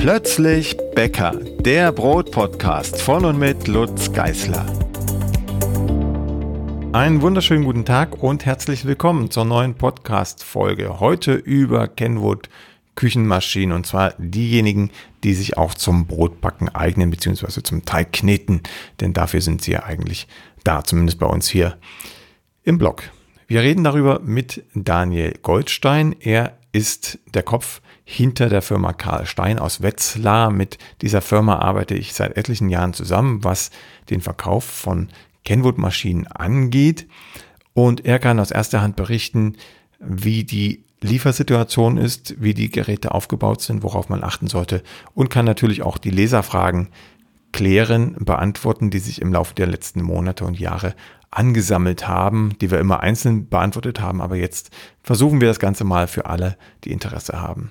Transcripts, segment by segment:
Plötzlich Bäcker, der Brotpodcast von und mit Lutz Geißler. Einen wunderschönen guten Tag und herzlich willkommen zur neuen Podcast-Folge. Heute über Kenwood Küchenmaschinen und zwar diejenigen, die sich auch zum Brotbacken eignen bzw. zum Teigkneten, denn dafür sind sie ja eigentlich da, zumindest bei uns hier im Blog. Wir reden darüber mit Daniel Goldstein. Er ist der Kopf hinter der Firma Karl Stein aus Wetzlar. Mit dieser Firma arbeite ich seit etlichen Jahren zusammen, was den Verkauf von Kenwood-Maschinen angeht. Und er kann aus erster Hand berichten, wie die Liefersituation ist, wie die Geräte aufgebaut sind, worauf man achten sollte und kann natürlich auch die Leserfragen klären, beantworten, die sich im Laufe der letzten Monate und Jahre angesammelt haben, die wir immer einzeln beantwortet haben, aber jetzt versuchen wir das Ganze mal für alle, die Interesse haben,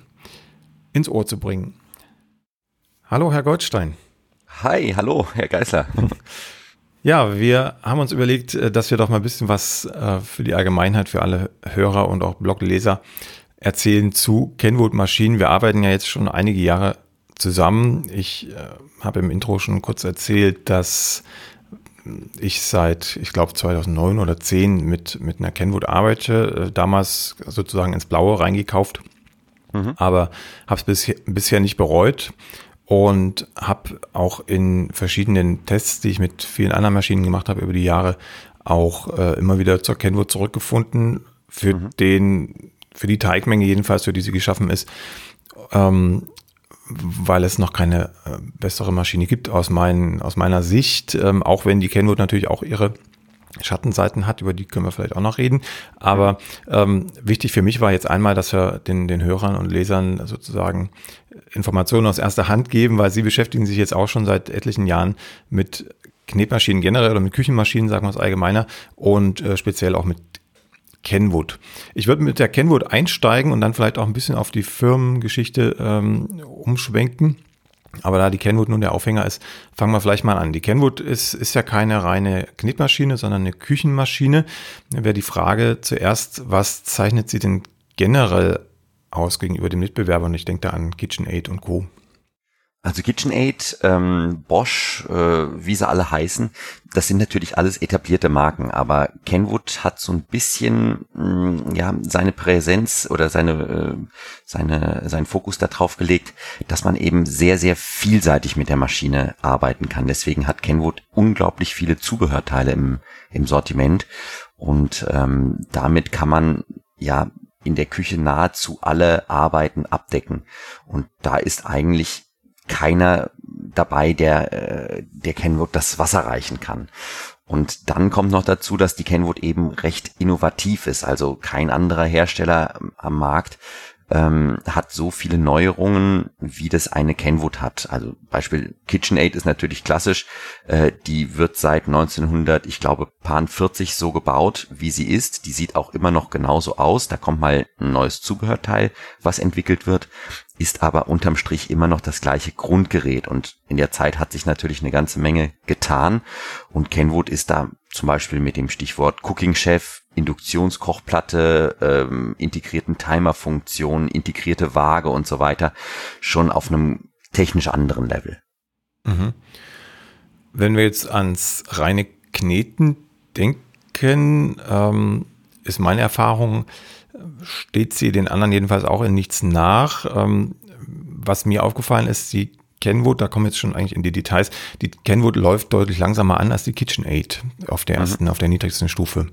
ins Ohr zu bringen. Hallo, Herr Goldstein. Hi, hallo, Herr Geißler. Ja, wir haben uns überlegt, äh, dass wir doch mal ein bisschen was äh, für die Allgemeinheit, für alle Hörer und auch Blogleser erzählen zu Kenwood-Maschinen. Wir arbeiten ja jetzt schon einige Jahre zusammen. Ich äh, habe im Intro schon kurz erzählt, dass ich seit, ich glaube, 2009 oder 10 mit, mit einer Kenwood arbeite, damals sozusagen ins Blaue reingekauft, mhm. aber habe es bisher, bisher nicht bereut und habe auch in verschiedenen Tests, die ich mit vielen anderen Maschinen gemacht habe über die Jahre, auch äh, immer wieder zur Kenwood zurückgefunden für mhm. den, für die Teigmenge jedenfalls, für die sie geschaffen ist. Ähm, weil es noch keine äh, bessere Maschine gibt aus, mein, aus meiner Sicht, ähm, auch wenn die Kenwood natürlich auch ihre Schattenseiten hat, über die können wir vielleicht auch noch reden. Aber ähm, wichtig für mich war jetzt einmal, dass wir den, den Hörern und Lesern sozusagen Informationen aus erster Hand geben, weil sie beschäftigen sich jetzt auch schon seit etlichen Jahren mit Knetmaschinen generell oder mit Küchenmaschinen, sagen wir es allgemeiner, und äh, speziell auch mit Kenwood. Ich würde mit der Kenwood einsteigen und dann vielleicht auch ein bisschen auf die Firmengeschichte ähm, umschwenken. Aber da die Kenwood nun der Aufhänger ist, fangen wir vielleicht mal an. Die Kenwood ist, ist ja keine reine Knetmaschine, sondern eine Küchenmaschine. Wäre die Frage zuerst, was zeichnet sie denn generell aus gegenüber dem Mitbewerber? Und ich denke da an KitchenAid und Co. Also KitchenAid, ähm, Bosch, äh, wie sie alle heißen, das sind natürlich alles etablierte Marken, aber Kenwood hat so ein bisschen mh, mm, ja seine Präsenz oder seine äh, seine seinen Fokus darauf gelegt, dass man eben sehr sehr vielseitig mit der Maschine arbeiten kann. Deswegen hat Kenwood unglaublich viele Zubehörteile im im Sortiment und ähm, damit kann man ja in der Küche nahezu alle Arbeiten abdecken und da ist eigentlich keiner dabei, der, äh, der Kenwood das Wasser reichen kann. Und dann kommt noch dazu, dass die Kenwood eben recht innovativ ist. Also kein anderer Hersteller am Markt ähm, hat so viele Neuerungen, wie das eine Kenwood hat. Also Beispiel KitchenAid ist natürlich klassisch. Äh, die wird seit 1900, ich glaube, Pan 40 so gebaut, wie sie ist. Die sieht auch immer noch genauso aus. Da kommt mal ein neues Zubehörteil, was entwickelt wird ist aber unterm Strich immer noch das gleiche Grundgerät und in der Zeit hat sich natürlich eine ganze Menge getan und Kenwood ist da zum Beispiel mit dem Stichwort Cooking Chef, Induktionskochplatte, ähm, integrierten Timerfunktionen, integrierte Waage und so weiter schon auf einem technisch anderen Level. Mhm. Wenn wir jetzt ans reine Kneten denken, ähm, ist meine Erfahrung, steht sie den anderen jedenfalls auch in nichts nach. Ähm, was mir aufgefallen ist, die Kenwood, da kommen jetzt schon eigentlich in die Details, die Kenwood läuft deutlich langsamer an als die KitchenAid auf der mhm. ersten, mhm. auf der niedrigsten Stufe.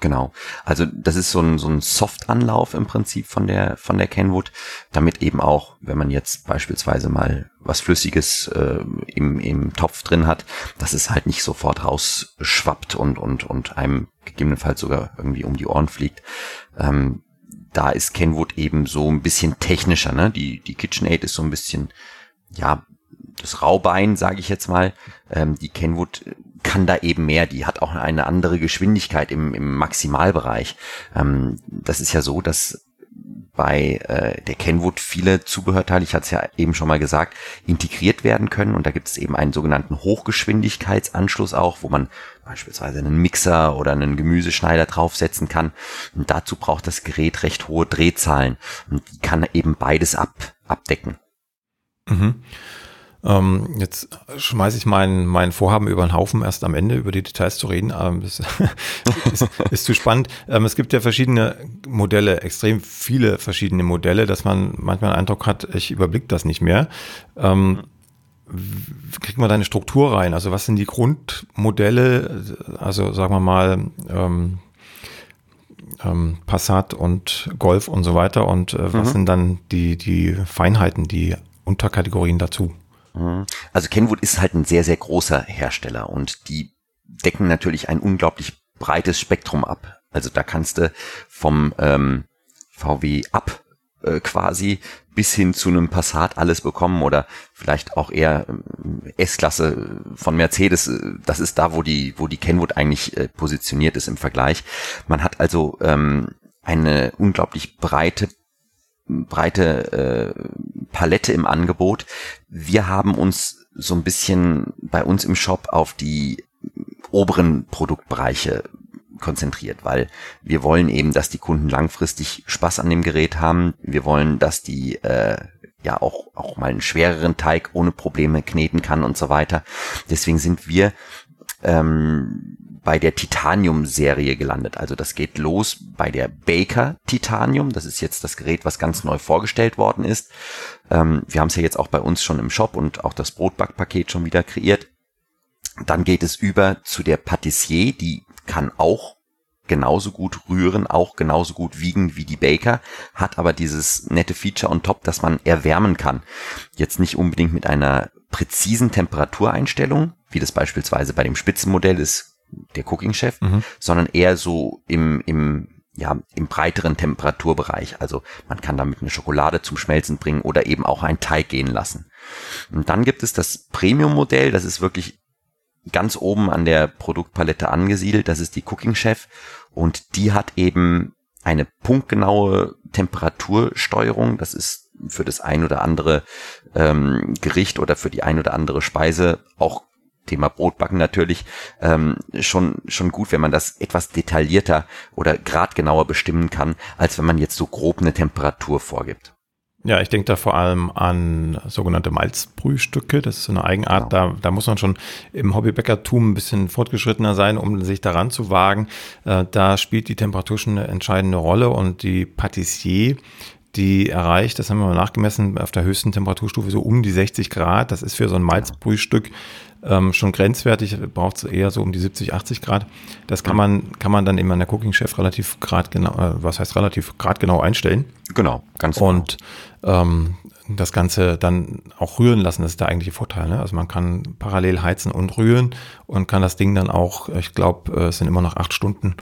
Genau. Also das ist so ein, so ein Soft-Anlauf im Prinzip von der, von der Kenwood, damit eben auch, wenn man jetzt beispielsweise mal was Flüssiges äh, im, im Topf drin hat, dass es halt nicht sofort rausschwappt und, und, und einem gegebenenfalls sogar irgendwie um die Ohren fliegt. Ähm, da ist Kenwood eben so ein bisschen technischer, ne? Die, die KitchenAid ist so ein bisschen, ja, das Raubein, sage ich jetzt mal. Ähm, die Kenwood kann da eben mehr. Die hat auch eine andere Geschwindigkeit im, im Maximalbereich. Ähm, das ist ja so, dass bei äh, der Kenwood viele Zubehörteile, ich hatte es ja eben schon mal gesagt, integriert werden können. Und da gibt es eben einen sogenannten Hochgeschwindigkeitsanschluss auch, wo man beispielsweise einen Mixer oder einen Gemüseschneider draufsetzen kann. Und dazu braucht das Gerät recht hohe Drehzahlen und die kann eben beides ab, abdecken. Mhm. Ähm, jetzt schmeiße ich mein, mein Vorhaben über den Haufen erst am Ende, über die Details zu reden. Ähm, das ist, ist, zu spannend. Ähm, es gibt ja verschiedene Modelle, extrem viele verschiedene Modelle, dass man manchmal den Eindruck hat, ich überblicke das nicht mehr. Ähm, kriegt man da eine Struktur rein? Also was sind die Grundmodelle? Also sagen wir mal, ähm, ähm, Passat und Golf und so weiter. Und äh, was mhm. sind dann die, die Feinheiten, die Unterkategorien dazu? Mhm. Also Kenwood ist halt ein sehr, sehr großer Hersteller und die decken natürlich ein unglaublich breites Spektrum ab. Also da kannst du vom ähm, VW ab äh, quasi bis hin zu einem Passat alles bekommen oder vielleicht auch eher äh, S-Klasse von Mercedes. Das ist da, wo die, wo die Kenwood eigentlich äh, positioniert ist im Vergleich. Man hat also ähm, eine unglaublich breite breite äh, Palette im Angebot. Wir haben uns so ein bisschen bei uns im Shop auf die oberen Produktbereiche konzentriert, weil wir wollen eben, dass die Kunden langfristig Spaß an dem Gerät haben. Wir wollen, dass die äh, ja auch, auch mal einen schwereren Teig ohne Probleme kneten kann und so weiter. Deswegen sind wir ähm, bei der Titanium-Serie gelandet. Also das geht los bei der Baker Titanium. Das ist jetzt das Gerät, was ganz neu vorgestellt worden ist. Ähm, wir haben es ja jetzt auch bei uns schon im Shop und auch das Brotbackpaket schon wieder kreiert. Dann geht es über zu der Patissier, die kann auch genauso gut rühren, auch genauso gut wiegen wie die Baker, hat aber dieses nette Feature on top, dass man erwärmen kann. Jetzt nicht unbedingt mit einer präzisen Temperatureinstellung, wie das beispielsweise bei dem Spitzenmodell ist, der Cooking Chef, mhm. sondern eher so im, im, ja, im breiteren Temperaturbereich. Also man kann damit eine Schokolade zum Schmelzen bringen oder eben auch einen Teig gehen lassen. Und dann gibt es das Premium-Modell, das ist wirklich ganz oben an der Produktpalette angesiedelt, das ist die Cooking Chef und die hat eben eine punktgenaue Temperatursteuerung. Das ist für das ein oder andere ähm, Gericht oder für die ein oder andere Speise auch Thema Brotbacken natürlich ähm, schon schon gut, wenn man das etwas detaillierter oder gradgenauer bestimmen kann, als wenn man jetzt so grob eine Temperatur vorgibt. Ja, ich denke da vor allem an sogenannte Malzbrühstücke. Das ist so eine Eigenart. Genau. Da, da muss man schon im Hobbybäckertum ein bisschen fortgeschrittener sein, um sich daran zu wagen. Äh, da spielt die Temperatur schon eine entscheidende Rolle und die Patissier, die erreicht, das haben wir mal nachgemessen, auf der höchsten Temperaturstufe so um die 60 Grad. Das ist für so ein Malzbrühstück ähm, schon grenzwertig, braucht es eher so um die 70, 80 Grad. Das kann man, kann man dann eben an der Cooking Chef relativ grad genau, äh, was heißt relativ grad genau einstellen. Genau, ganz genau. Und ähm, das Ganze dann auch rühren lassen, das ist der eigentliche Vorteil. Ne? Also man kann parallel heizen und rühren und kann das Ding dann auch, ich glaube, äh, es sind immer noch acht Stunden.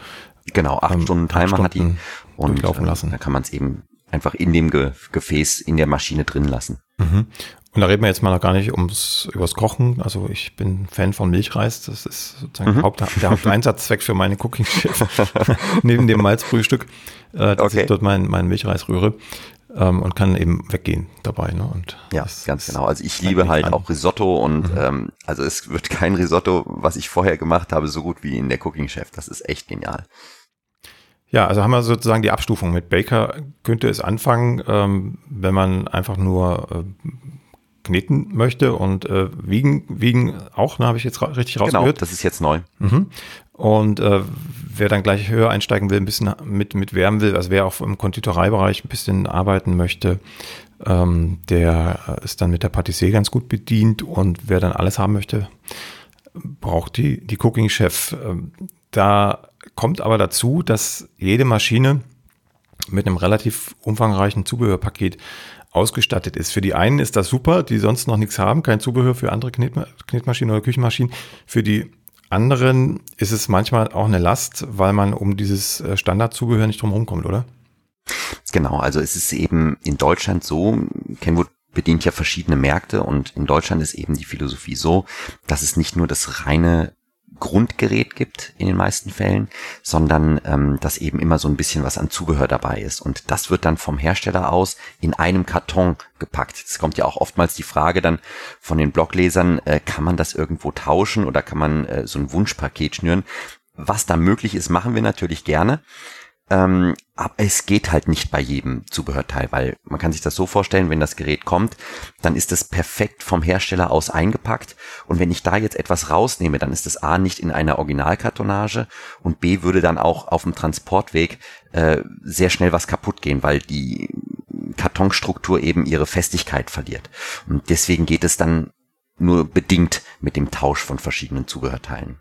Genau, acht ähm, Stunden Timer Stunden hat die und durchlaufen lassen. Äh, da kann man es eben einfach in dem Ge Gefäß in der Maschine drin lassen. Mhm. Und da reden wir jetzt mal noch gar nicht ums übers Kochen. Also ich bin Fan von Milchreis. Das ist sozusagen mhm. Haupt, der Haupteinsatzzweck für meine Cooking Chef. Neben dem Malzfrühstück, äh, dass okay. ich dort meinen mein Milchreis rühre ähm, und kann eben weggehen dabei. Ne? Und ja, ganz genau. Also ich liebe halt an. auch Risotto und mhm. ähm, also es wird kein Risotto, was ich vorher gemacht habe, so gut wie in der Cooking Chef. Das ist echt genial. Ja, also haben wir sozusagen die Abstufung. Mit Baker könnte es anfangen, ähm, wenn man einfach nur äh, kneten möchte und äh, wiegen, wiegen auch, ne, habe ich jetzt ra richtig genau, rausgehört. Genau, das ist jetzt neu. Mhm. Und äh, wer dann gleich höher einsteigen will, ein bisschen mit, mit wärmen will, also wer auch im Konditoreibereich ein bisschen arbeiten möchte, ähm, der ist dann mit der Patissier ganz gut bedient und wer dann alles haben möchte, braucht die, die Cooking Chef. Ähm, da kommt aber dazu, dass jede Maschine mit einem relativ umfangreichen Zubehörpaket ausgestattet ist. Für die einen ist das super, die sonst noch nichts haben, kein Zubehör für andere Knetma Knetmaschinen oder Küchenmaschinen. Für die anderen ist es manchmal auch eine Last, weil man um dieses äh, Standardzubehör nicht drum rumkommt, oder? Genau, also es ist eben in Deutschland so, Kenwood bedient ja verschiedene Märkte und in Deutschland ist eben die Philosophie so, dass es nicht nur das reine Grundgerät gibt in den meisten Fällen, sondern ähm, dass eben immer so ein bisschen was an Zubehör dabei ist. Und das wird dann vom Hersteller aus in einem Karton gepackt. Es kommt ja auch oftmals die Frage dann von den Bloglesern, äh, kann man das irgendwo tauschen oder kann man äh, so ein Wunschpaket schnüren? Was da möglich ist, machen wir natürlich gerne. Ähm, aber es geht halt nicht bei jedem Zubehörteil, weil man kann sich das so vorstellen, wenn das Gerät kommt, dann ist es perfekt vom Hersteller aus eingepackt. Und wenn ich da jetzt etwas rausnehme, dann ist es A nicht in einer Originalkartonage und B würde dann auch auf dem Transportweg äh, sehr schnell was kaputt gehen, weil die Kartonstruktur eben ihre Festigkeit verliert. Und deswegen geht es dann nur bedingt mit dem Tausch von verschiedenen Zubehörteilen.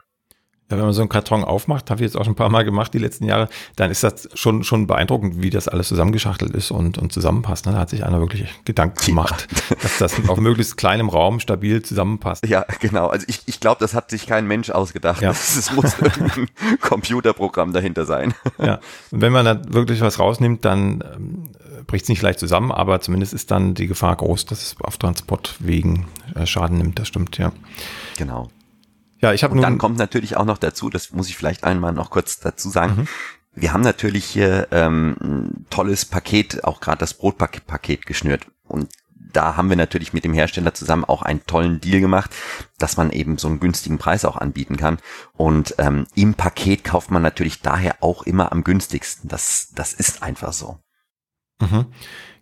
Ja, wenn man so einen Karton aufmacht, habe ich jetzt auch schon ein paar Mal gemacht die letzten Jahre, dann ist das schon, schon beeindruckend, wie das alles zusammengeschachtelt ist und, und zusammenpasst. Ne? Da hat sich einer wirklich Gedanken gemacht, ja. dass das auf möglichst kleinem Raum stabil zusammenpasst. Ja, genau. Also ich, ich glaube, das hat sich kein Mensch ausgedacht. Ja. Es muss irgendein Computerprogramm dahinter sein. Ja, und wenn man da wirklich was rausnimmt, dann ähm, bricht es nicht leicht zusammen, aber zumindest ist dann die Gefahr groß, dass es auf Transportwegen äh, Schaden nimmt. Das stimmt, ja. Genau. Ja, ich habe nun. Dann kommt natürlich auch noch dazu, das muss ich vielleicht einmal noch kurz dazu sagen. Mhm. Wir haben natürlich hier ähm, ein tolles Paket, auch gerade das Brotpaket geschnürt. Und da haben wir natürlich mit dem Hersteller zusammen auch einen tollen Deal gemacht, dass man eben so einen günstigen Preis auch anbieten kann. Und ähm, im Paket kauft man natürlich daher auch immer am günstigsten. Das, das ist einfach so. Mhm.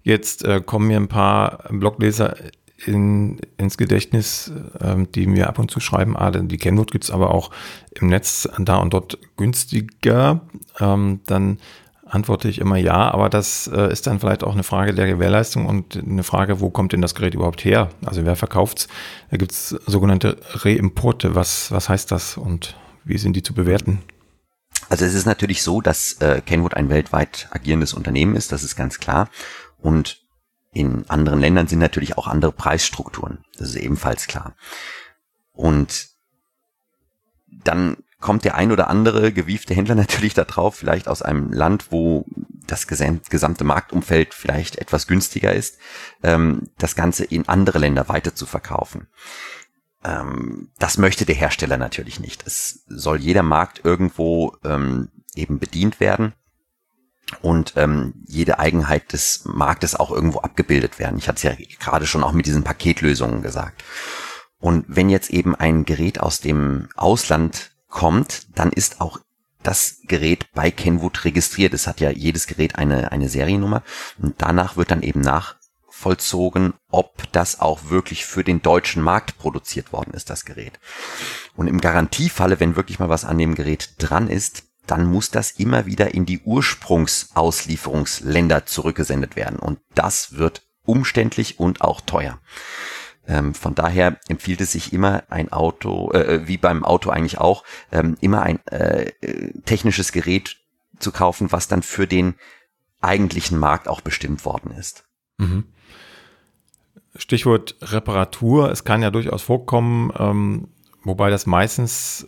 Jetzt äh, kommen mir ein paar Blogleser in, ins Gedächtnis, ähm, die mir ab und zu schreiben, ah, die Kenwood gibt's aber auch im Netz da und dort günstiger, ähm, dann antworte ich immer ja, aber das äh, ist dann vielleicht auch eine Frage der Gewährleistung und eine Frage, wo kommt denn das Gerät überhaupt her? Also wer verkauft's? Da gibt's sogenannte Reimporte. Was, was heißt das und wie sind die zu bewerten? Also es ist natürlich so, dass äh, Kenwood ein weltweit agierendes Unternehmen ist, das ist ganz klar. Und in anderen Ländern sind natürlich auch andere Preisstrukturen. Das ist ebenfalls klar. Und dann kommt der ein oder andere gewiefte Händler natürlich da drauf, vielleicht aus einem Land, wo das gesamte Marktumfeld vielleicht etwas günstiger ist, ähm, das Ganze in andere Länder weiter zu verkaufen. Ähm, das möchte der Hersteller natürlich nicht. Es soll jeder Markt irgendwo ähm, eben bedient werden und ähm, jede Eigenheit des Marktes auch irgendwo abgebildet werden. Ich hatte es ja gerade schon auch mit diesen Paketlösungen gesagt. Und wenn jetzt eben ein Gerät aus dem Ausland kommt, dann ist auch das Gerät bei Kenwood registriert. Es hat ja jedes Gerät eine, eine Seriennummer und danach wird dann eben nachvollzogen, ob das auch wirklich für den deutschen Markt produziert worden ist, das Gerät. Und im Garantiefalle, wenn wirklich mal was an dem Gerät dran ist, dann muss das immer wieder in die Ursprungsauslieferungsländer zurückgesendet werden. Und das wird umständlich und auch teuer. Ähm, von daher empfiehlt es sich immer ein Auto, äh, äh wie beim Auto eigentlich auch, ähm, immer ein äh, technisches Gerät zu kaufen, was dann für den eigentlichen Markt auch bestimmt worden ist. Mhm. Stichwort Reparatur. Es kann ja durchaus vorkommen, ähm, wobei das meistens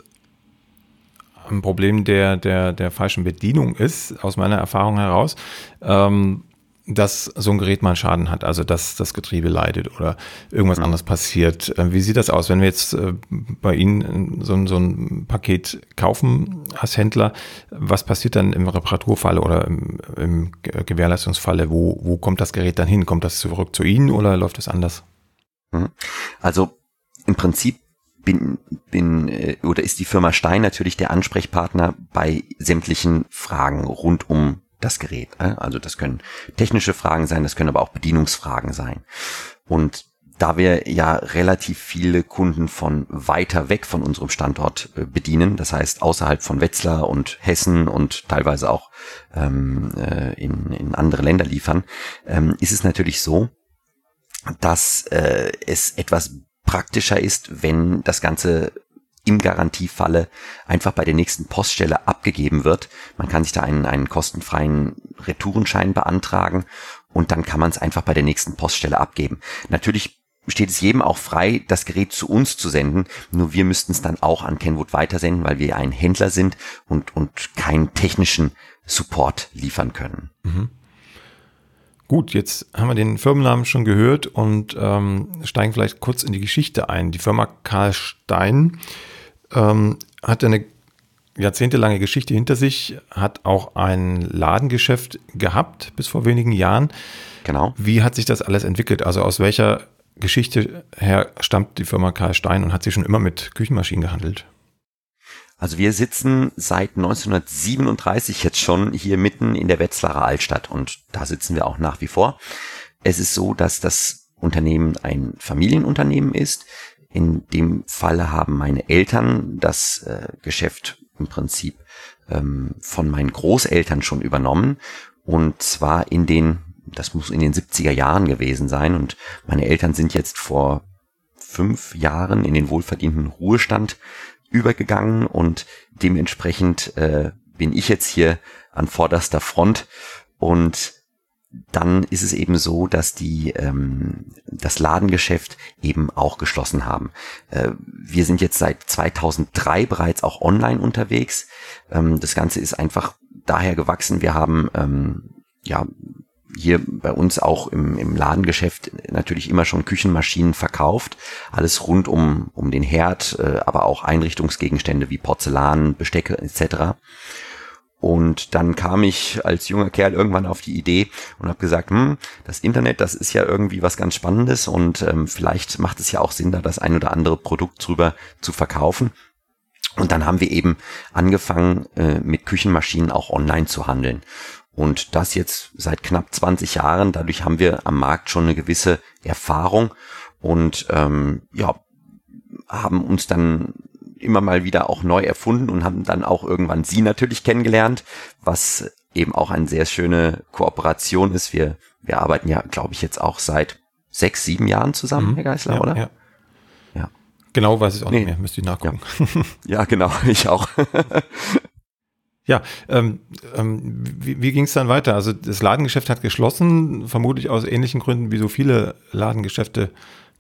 ein Problem der, der, der falschen Bedienung ist, aus meiner Erfahrung heraus, ähm, dass so ein Gerät mal Schaden hat, also dass das Getriebe leidet oder irgendwas mhm. anderes passiert. Äh, wie sieht das aus, wenn wir jetzt äh, bei Ihnen so, so ein Paket kaufen als Händler? Was passiert dann im Reparaturfalle oder im, im Gewährleistungsfalle? Wo, wo kommt das Gerät dann hin? Kommt das zurück zu Ihnen oder läuft es anders? Mhm. Also im Prinzip bin, bin äh, oder ist die Firma Stein natürlich der Ansprechpartner bei sämtlichen Fragen rund um das Gerät. Äh? Also das können technische Fragen sein, das können aber auch Bedienungsfragen sein. Und da wir ja relativ viele Kunden von weiter weg von unserem Standort äh, bedienen, das heißt außerhalb von Wetzlar und Hessen und teilweise auch ähm, äh, in, in andere Länder liefern, ähm, ist es natürlich so, dass äh, es etwas praktischer ist, wenn das Ganze im Garantiefalle einfach bei der nächsten Poststelle abgegeben wird. Man kann sich da einen, einen kostenfreien Retourenschein beantragen und dann kann man es einfach bei der nächsten Poststelle abgeben. Natürlich steht es jedem auch frei, das Gerät zu uns zu senden, nur wir müssten es dann auch an Kenwood weitersenden, weil wir ein Händler sind und, und keinen technischen Support liefern können. Mhm. Gut, jetzt haben wir den Firmennamen schon gehört und ähm, steigen vielleicht kurz in die Geschichte ein. Die Firma Karl Stein ähm, hat eine jahrzehntelange Geschichte hinter sich, hat auch ein Ladengeschäft gehabt bis vor wenigen Jahren. Genau. Wie hat sich das alles entwickelt? Also aus welcher Geschichte her stammt die Firma Karl Stein und hat sie schon immer mit Küchenmaschinen gehandelt? Also wir sitzen seit 1937 jetzt schon hier mitten in der Wetzlarer Altstadt und da sitzen wir auch nach wie vor. Es ist so, dass das Unternehmen ein Familienunternehmen ist. In dem Falle haben meine Eltern das äh, Geschäft im Prinzip ähm, von meinen Großeltern schon übernommen und zwar in den, das muss in den 70er Jahren gewesen sein und meine Eltern sind jetzt vor fünf Jahren in den wohlverdienten Ruhestand übergegangen und dementsprechend äh, bin ich jetzt hier an vorderster Front und dann ist es eben so, dass die ähm, das Ladengeschäft eben auch geschlossen haben. Äh, wir sind jetzt seit 2003 bereits auch online unterwegs. Ähm, das Ganze ist einfach daher gewachsen. Wir haben ähm, ja hier bei uns auch im, im Ladengeschäft natürlich immer schon Küchenmaschinen verkauft. Alles rund um, um den Herd, äh, aber auch Einrichtungsgegenstände wie Porzellan, Bestecke etc. Und dann kam ich als junger Kerl irgendwann auf die Idee und habe gesagt, hm, das Internet, das ist ja irgendwie was ganz Spannendes und ähm, vielleicht macht es ja auch Sinn, da das ein oder andere Produkt drüber zu verkaufen. Und dann haben wir eben angefangen, äh, mit Küchenmaschinen auch online zu handeln. Und das jetzt seit knapp 20 Jahren. Dadurch haben wir am Markt schon eine gewisse Erfahrung und ähm, ja, haben uns dann immer mal wieder auch neu erfunden und haben dann auch irgendwann sie natürlich kennengelernt, was eben auch eine sehr schöne Kooperation ist. Wir, wir arbeiten ja, glaube ich, jetzt auch seit sechs, sieben Jahren zusammen, mhm. Herr Geisler, ja, oder? Ja. ja. Genau weiß ich auch nee. nicht mehr, müsste ich nachgucken. Ja, ja genau, ich auch. Ja, ähm, ähm, wie, wie ging es dann weiter? Also das Ladengeschäft hat geschlossen, vermutlich aus ähnlichen Gründen, wie so viele Ladengeschäfte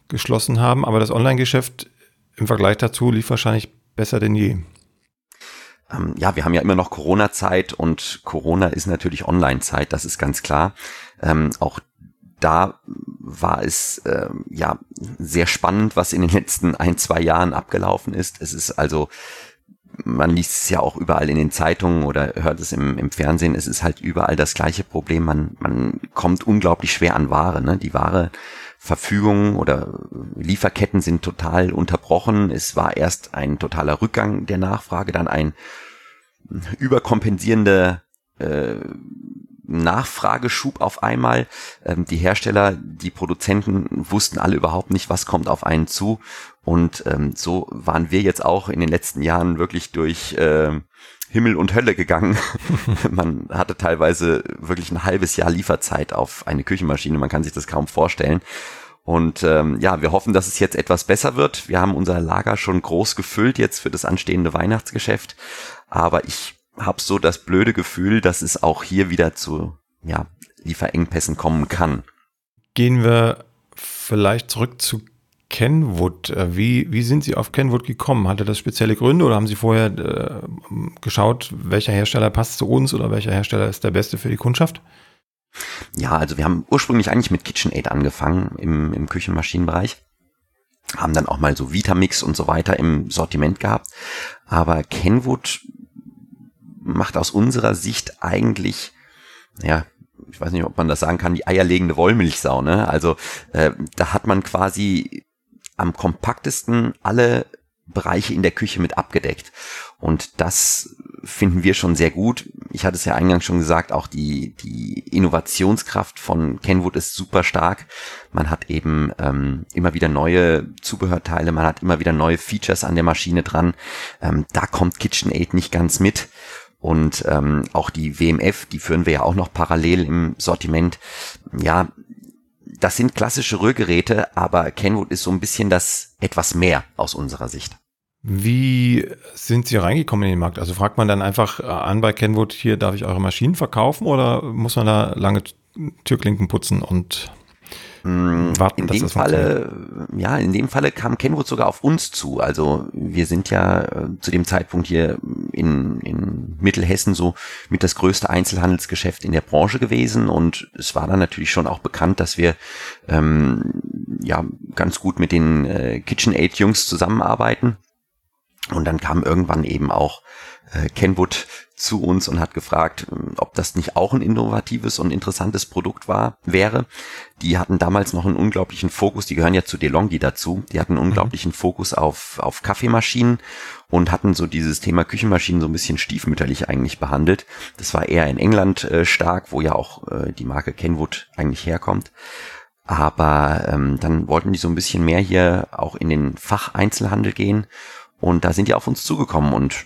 geschlossen haben, aber das Online-Geschäft im Vergleich dazu lief wahrscheinlich besser denn je. Ähm, ja, wir haben ja immer noch Corona-Zeit und Corona ist natürlich Online-Zeit, das ist ganz klar. Ähm, auch da war es äh, ja sehr spannend, was in den letzten ein, zwei Jahren abgelaufen ist. Es ist also, man liest es ja auch überall in den Zeitungen oder hört es im, im Fernsehen, es ist halt überall das gleiche Problem. Man, man kommt unglaublich schwer an Ware. Ne? Die Ware Verfügungen oder Lieferketten sind total unterbrochen. Es war erst ein totaler Rückgang der Nachfrage, dann ein überkompensierender äh, Nachfrageschub auf einmal. Ähm, die Hersteller, die Produzenten wussten alle überhaupt nicht, was kommt auf einen zu. Und ähm, so waren wir jetzt auch in den letzten Jahren wirklich durch äh, Himmel und Hölle gegangen. man hatte teilweise wirklich ein halbes Jahr Lieferzeit auf eine Küchenmaschine. Man kann sich das kaum vorstellen. Und ähm, ja, wir hoffen, dass es jetzt etwas besser wird. Wir haben unser Lager schon groß gefüllt jetzt für das anstehende Weihnachtsgeschäft. Aber ich habe so das blöde Gefühl, dass es auch hier wieder zu ja, Lieferengpässen kommen kann. Gehen wir vielleicht zurück zu Kenwood. Äh, wie, wie sind Sie auf Kenwood gekommen? Hatte das spezielle Gründe oder haben Sie vorher äh, geschaut, welcher Hersteller passt zu uns oder welcher Hersteller ist der beste für die Kundschaft? Ja, also wir haben ursprünglich eigentlich mit KitchenAid angefangen im, im Küchenmaschinenbereich. Haben dann auch mal so Vitamix und so weiter im Sortiment gehabt. Aber Kenwood macht aus unserer Sicht eigentlich, ja, ich weiß nicht, ob man das sagen kann, die eierlegende Wollmilchsau. Ne? Also äh, da hat man quasi am kompaktesten alle Bereiche in der Küche mit abgedeckt. Und das finden wir schon sehr gut. Ich hatte es ja eingangs schon gesagt, auch die, die Innovationskraft von Kenwood ist super stark. Man hat eben ähm, immer wieder neue Zubehörteile, man hat immer wieder neue Features an der Maschine dran. Ähm, da kommt KitchenAid nicht ganz mit. Und ähm, auch die WMF, die führen wir ja auch noch parallel im Sortiment. Ja, das sind klassische Rührgeräte, aber Kenwood ist so ein bisschen das etwas mehr aus unserer Sicht. Wie sind Sie reingekommen in den Markt? Also fragt man dann einfach an bei Kenwood, hier darf ich eure Maschinen verkaufen oder muss man da lange Türklinken putzen und warten, in dem Falle, ja, in dem Falle kam Kenwood sogar auf uns zu. Also wir sind ja äh, zu dem Zeitpunkt hier in, in Mittelhessen so mit das größte Einzelhandelsgeschäft in der Branche gewesen und es war dann natürlich schon auch bekannt, dass wir ähm, ja ganz gut mit den äh, KitchenAid Jungs zusammenarbeiten. Und dann kam irgendwann eben auch äh, Kenwood zu uns und hat gefragt, ähm, ob das nicht auch ein innovatives und interessantes Produkt war, wäre. Die hatten damals noch einen unglaublichen Fokus, die gehören ja zu DeLonghi dazu, die hatten einen mhm. unglaublichen. Fokus auf, auf Kaffeemaschinen und hatten so dieses Thema Küchenmaschinen so ein bisschen stiefmütterlich eigentlich behandelt. Das war eher in England äh, stark, wo ja auch äh, die Marke Kenwood eigentlich herkommt. Aber ähm, dann wollten die so ein bisschen mehr hier auch in den Facheinzelhandel gehen. Und da sind die auf uns zugekommen und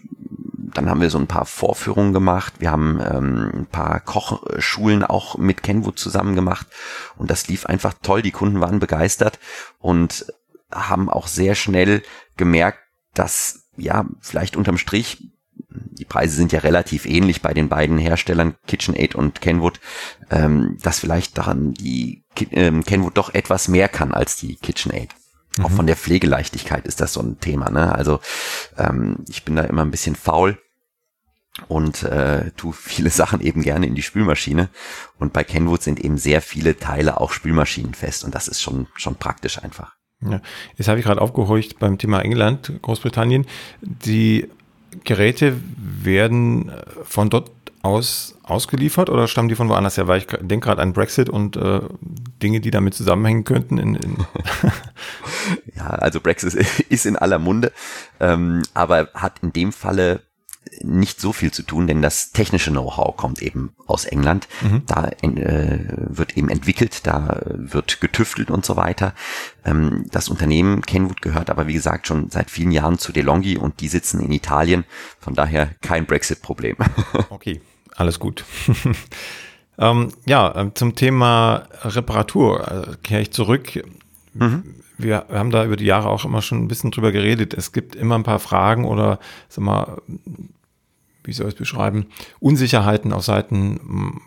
dann haben wir so ein paar Vorführungen gemacht. Wir haben ähm, ein paar Kochschulen auch mit Kenwood zusammen gemacht. Und das lief einfach toll. Die Kunden waren begeistert und haben auch sehr schnell gemerkt, dass ja vielleicht unterm Strich die Preise sind ja relativ ähnlich bei den beiden Herstellern, KitchenAid und Kenwood, ähm, dass vielleicht daran die ähm, Kenwood doch etwas mehr kann als die KitchenAid. Mhm. Auch von der Pflegeleichtigkeit ist das so ein Thema. Ne? Also ähm, ich bin da immer ein bisschen faul und äh, tu viele Sachen eben gerne in die Spülmaschine. Und bei Kenwood sind eben sehr viele Teile auch spülmaschinenfest und das ist schon, schon praktisch einfach. Ja, jetzt habe ich gerade aufgehorcht beim Thema England, Großbritannien. Die Geräte werden äh, von dort aus ausgeliefert oder stammen die von woanders her? Weil ich denke gerade an Brexit und äh, Dinge, die damit zusammenhängen könnten. In, in ja, also Brexit ist in aller Munde, ähm, aber hat in dem Falle nicht so viel zu tun, denn das technische Know-how kommt eben aus England. Mhm. Da äh, wird eben entwickelt, da wird getüftelt und so weiter. Ähm, das Unternehmen Kenwood gehört aber wie gesagt schon seit vielen Jahren zu DeLonghi und die sitzen in Italien. Von daher kein Brexit-Problem. okay, alles gut. ähm, ja, ähm, zum Thema Reparatur äh, kehre ich zurück. Mhm wir haben da über die Jahre auch immer schon ein bisschen drüber geredet. Es gibt immer ein paar Fragen oder sag mal, wie soll ich es beschreiben, Unsicherheiten auf Seiten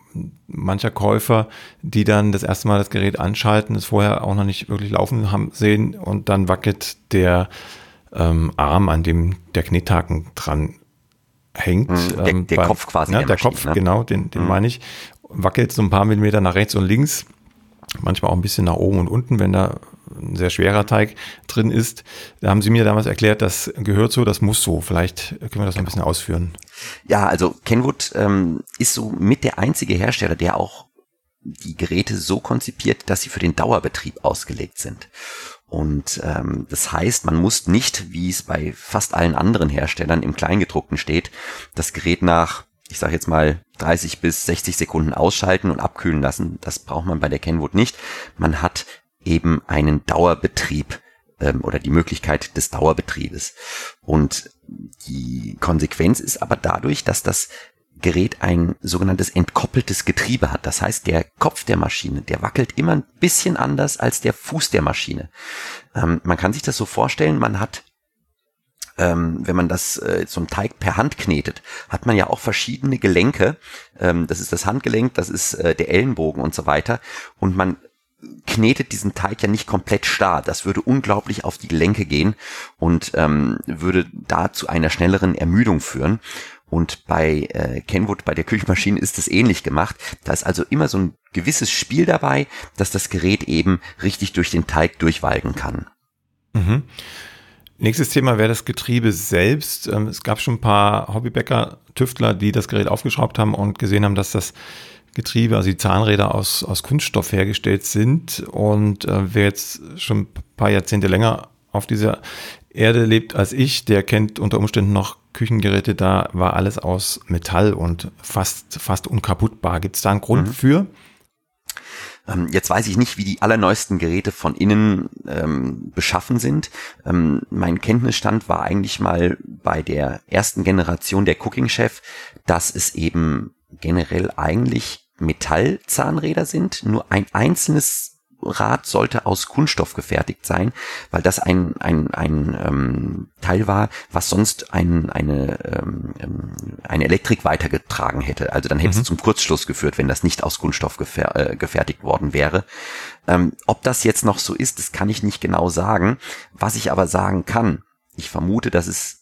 mancher Käufer, die dann das erste Mal das Gerät anschalten, es vorher auch noch nicht wirklich laufen haben sehen und dann wackelt der ähm, Arm, an dem der Knethaken dran hängt. Mhm, der, ähm, der beim, Kopf quasi. Ja, der, der Maschine, Kopf, ne? genau, den, den mhm. meine ich. Wackelt so ein paar Millimeter nach rechts und links, manchmal auch ein bisschen nach oben und unten, wenn da ein sehr schwerer Teig drin ist. Da haben Sie mir damals erklärt, das gehört so, das muss so. Vielleicht können wir das noch ein bisschen ausführen. Ja, also Kenwood ähm, ist so mit der einzige Hersteller, der auch die Geräte so konzipiert, dass sie für den Dauerbetrieb ausgelegt sind. Und ähm, das heißt, man muss nicht, wie es bei fast allen anderen Herstellern im Kleingedruckten steht, das Gerät nach, ich sage jetzt mal, 30 bis 60 Sekunden ausschalten und abkühlen lassen. Das braucht man bei der Kenwood nicht. Man hat eben einen Dauerbetrieb ähm, oder die Möglichkeit des Dauerbetriebes. Und die Konsequenz ist aber dadurch, dass das Gerät ein sogenanntes entkoppeltes Getriebe hat. Das heißt, der Kopf der Maschine, der wackelt immer ein bisschen anders als der Fuß der Maschine. Ähm, man kann sich das so vorstellen, man hat ähm, wenn man das äh, zum Teig per Hand knetet, hat man ja auch verschiedene Gelenke. Ähm, das ist das Handgelenk, das ist äh, der Ellenbogen und so weiter. Und man knetet diesen Teig ja nicht komplett starr. Das würde unglaublich auf die Gelenke gehen und ähm, würde da zu einer schnelleren Ermüdung führen. Und bei äh, Kenwood, bei der Küchenmaschine ist es ähnlich gemacht. Da ist also immer so ein gewisses Spiel dabei, dass das Gerät eben richtig durch den Teig durchwalken kann. Mhm. Nächstes Thema wäre das Getriebe selbst. Ähm, es gab schon ein paar Hobbybäcker, Tüftler, die das Gerät aufgeschraubt haben und gesehen haben, dass das Getriebe, also die Zahnräder aus, aus Kunststoff hergestellt sind. Und äh, wer jetzt schon ein paar Jahrzehnte länger auf dieser Erde lebt als ich, der kennt unter Umständen noch Küchengeräte, da war alles aus Metall und fast, fast unkaputtbar. Gibt es da einen Grund mhm. für? Ähm, jetzt weiß ich nicht, wie die allerneuesten Geräte von innen ähm, beschaffen sind. Ähm, mein Kenntnisstand war eigentlich mal bei der ersten Generation der Cooking Chef, dass es eben generell eigentlich Metallzahnräder sind. Nur ein einzelnes Rad sollte aus Kunststoff gefertigt sein, weil das ein, ein, ein ähm, Teil war, was sonst ein, eine, ähm, ähm eine Elektrik weitergetragen hätte. Also dann hätte mhm. es zum Kurzschluss geführt, wenn das nicht aus Kunststoff gefer äh, gefertigt worden wäre. Ähm, ob das jetzt noch so ist, das kann ich nicht genau sagen. Was ich aber sagen kann, ich vermute, dass es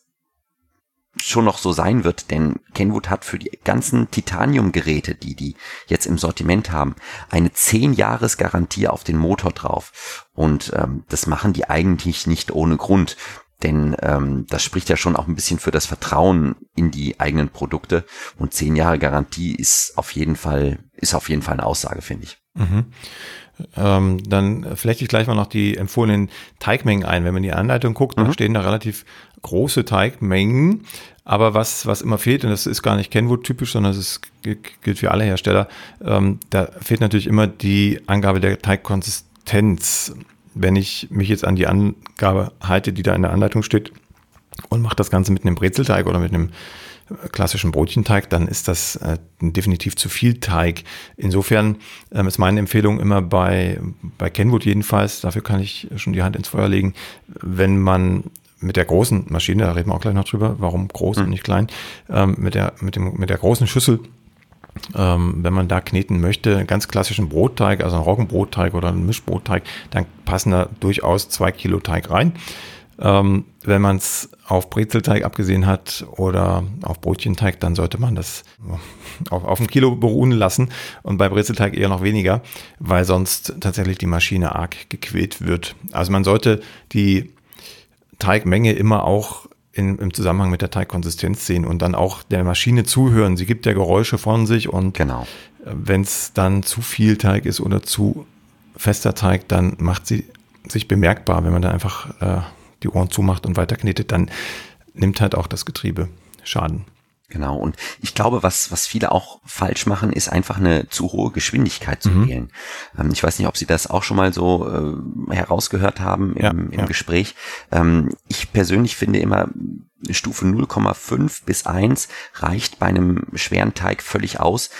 schon noch so sein wird, denn Kenwood hat für die ganzen Titanium-Geräte, die die jetzt im Sortiment haben, eine 10 Jahres Garantie auf den Motor drauf. Und ähm, das machen die eigentlich nicht ohne Grund. Denn ähm, das spricht ja schon auch ein bisschen für das Vertrauen in die eigenen Produkte. Und zehn Jahre Garantie ist auf jeden Fall, ist auf jeden Fall eine Aussage, finde ich. Mhm. Ähm, dann flechte ich gleich mal noch die empfohlenen Teigmengen ein. Wenn man die Anleitung guckt, mhm. dann stehen da relativ große Teigmengen. Aber was, was immer fehlt, und das ist gar nicht Kenwood-typisch, sondern es gilt für alle Hersteller, ähm, da fehlt natürlich immer die Angabe der Teigkonsistenz. Wenn ich mich jetzt an die Angabe halte, die da in der Anleitung steht, und mache das Ganze mit einem Brezelteig oder mit einem klassischen Brötchenteig, dann ist das äh, definitiv zu viel Teig. Insofern ähm, ist meine Empfehlung immer bei, bei Kenwood jedenfalls, dafür kann ich schon die Hand ins Feuer legen, wenn man mit der großen Maschine, da reden wir auch gleich noch drüber, warum groß mhm. und nicht klein, ähm, mit, der, mit, dem, mit der großen Schüssel, ähm, wenn man da kneten möchte, einen ganz klassischen Brotteig, also einen Roggenbrotteig oder einen Mischbrotteig, dann passen da durchaus zwei Kilo Teig rein. Ähm, wenn man es auf Brezelteig abgesehen hat oder auf Brötchenteig, dann sollte man das auf, auf ein Kilo beruhen lassen und bei Brezelteig eher noch weniger, weil sonst tatsächlich die Maschine arg gequält wird. Also man sollte die Teigmenge immer auch in, im Zusammenhang mit der Teigkonsistenz sehen und dann auch der Maschine zuhören. Sie gibt ja Geräusche von sich und genau. Äh, wenn es dann zu viel Teig ist oder zu fester Teig, dann macht sie sich bemerkbar. Wenn man dann einfach äh, die Ohren zumacht und weiterknetet, dann nimmt halt auch das Getriebe Schaden. Genau. Und ich glaube, was, was viele auch falsch machen, ist einfach eine zu hohe Geschwindigkeit zu mhm. wählen. Ähm, ich weiß nicht, ob Sie das auch schon mal so äh, herausgehört haben im, ja, im ja. Gespräch. Ähm, ich persönlich finde immer, Stufe 0,5 bis 1 reicht bei einem schweren Teig völlig aus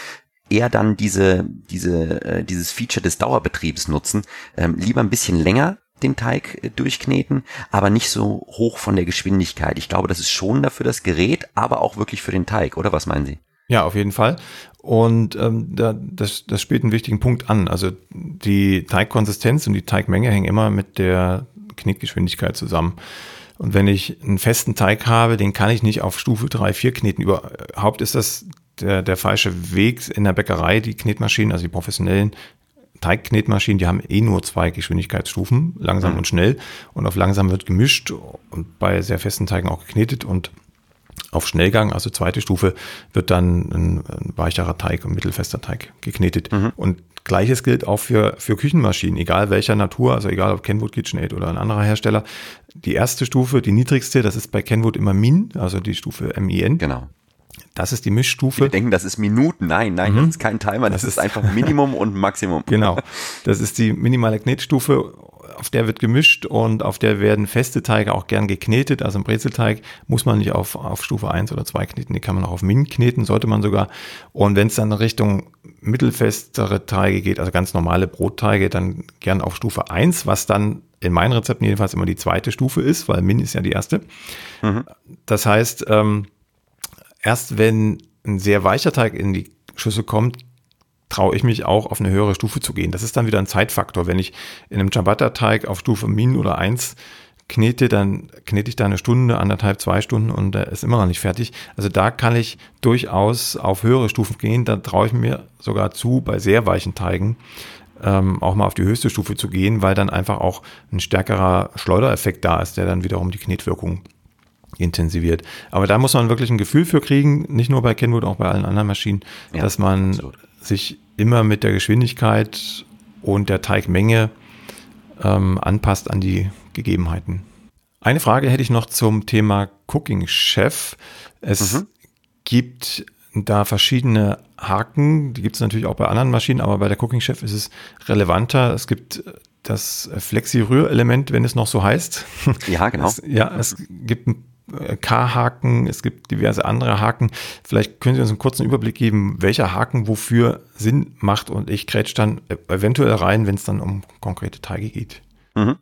eher dann diese, diese, äh, dieses Feature des Dauerbetriebs nutzen. Ähm, lieber ein bisschen länger, den Teig äh, durchkneten, aber nicht so hoch von der Geschwindigkeit. Ich glaube, das ist schon dafür das Gerät, aber auch wirklich für den Teig, oder was meinen Sie? Ja, auf jeden Fall. Und ähm, da, das, das spielt einen wichtigen Punkt an. Also die Teigkonsistenz und die Teigmenge hängen immer mit der Knetgeschwindigkeit zusammen. Und wenn ich einen festen Teig habe, den kann ich nicht auf Stufe 3, 4 kneten. Überhaupt ist das der, der falsche Weg in der Bäckerei. Die Knetmaschinen, also die professionellen, Teigknetmaschinen, die haben eh nur zwei Geschwindigkeitsstufen, langsam mhm. und schnell. Und auf langsam wird gemischt und bei sehr festen Teigen auch geknetet und auf Schnellgang, also zweite Stufe, wird dann ein, ein weicherer Teig, ein mittelfester Teig geknetet. Mhm. Und Gleiches gilt auch für, für Küchenmaschinen, egal welcher Natur, also egal ob Kenwood KitchenAid oder ein anderer Hersteller. Die erste Stufe, die niedrigste, das ist bei Kenwood immer Min, also die Stufe MIN. Genau. Das ist die Mischstufe. Wir denken, das ist Minuten. Nein, nein, mhm. das ist kein Timer. Das, das ist, einfach Minimum und Maximum. Genau. Das ist die minimale Knetstufe. Auf der wird gemischt und auf der werden feste Teige auch gern geknetet. Also ein Brezelteig muss man nicht auf, auf Stufe 1 oder 2 kneten. Die kann man auch auf Min kneten, sollte man sogar. Und wenn es dann Richtung mittelfestere Teige geht, also ganz normale Brotteige, dann gern auf Stufe 1, was dann in meinen Rezepten jedenfalls immer die zweite Stufe ist, weil Min ist ja die erste. Mhm. Das heißt, ähm, erst wenn ein sehr weicher Teig in die Schüssel kommt, traue ich mich auch auf eine höhere Stufe zu gehen. Das ist dann wieder ein Zeitfaktor. Wenn ich in einem Ciabatta-Teig auf Stufe Min oder 1 knete, dann knete ich da eine Stunde, anderthalb, zwei Stunden und er ist immer noch nicht fertig. Also da kann ich durchaus auf höhere Stufen gehen. Da traue ich mir sogar zu, bei sehr weichen Teigen ähm, auch mal auf die höchste Stufe zu gehen, weil dann einfach auch ein stärkerer Schleudereffekt da ist, der dann wiederum die Knetwirkung intensiviert. Aber da muss man wirklich ein Gefühl für kriegen, nicht nur bei Kenwood, auch bei allen anderen Maschinen, ja, dass man absolut. sich immer mit der Geschwindigkeit und der Teigmenge ähm, anpasst an die Gegebenheiten. Eine Frage hätte ich noch zum Thema Cooking Chef. Es mhm. gibt da verschiedene Haken, die gibt es natürlich auch bei anderen Maschinen, aber bei der Cooking Chef ist es relevanter. Es gibt das Flexi-Rührelement, wenn es noch so heißt. Ja, genau. Es, ja, es gibt ein K-Haken, es gibt diverse andere Haken. Vielleicht können Sie uns einen kurzen Überblick geben, welcher Haken wofür Sinn macht und ich grätsch dann eventuell rein, wenn es dann um konkrete Teige geht. Mhm.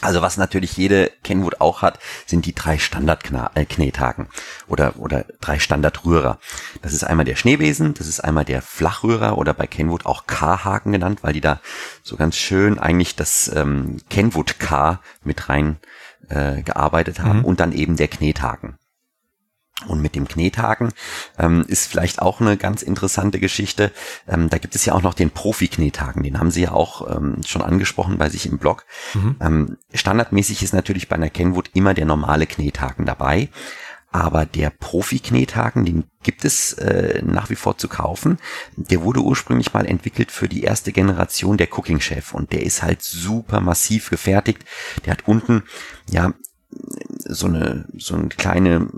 Also was natürlich jede Kenwood auch hat, sind die drei Standard-Knethaken oder, oder drei Standardrührer. Das ist einmal der Schneebesen, das ist einmal der Flachrührer oder bei Kenwood auch K-Haken genannt, weil die da so ganz schön eigentlich das ähm, Kenwood K mit rein äh, gearbeitet haben mhm. und dann eben der Knethaken. Und mit dem Knethaken ähm, ist vielleicht auch eine ganz interessante Geschichte. Ähm, da gibt es ja auch noch den Profi-Knethaken, den haben Sie ja auch ähm, schon angesprochen bei sich im Blog. Mhm. Ähm, standardmäßig ist natürlich bei einer Kenwood immer der normale Knethaken dabei. Aber der Profi-Knethaken, den gibt es äh, nach wie vor zu kaufen. Der wurde ursprünglich mal entwickelt für die erste Generation der Cooking Chef und der ist halt super massiv gefertigt. Der hat unten ja so eine so eine kleine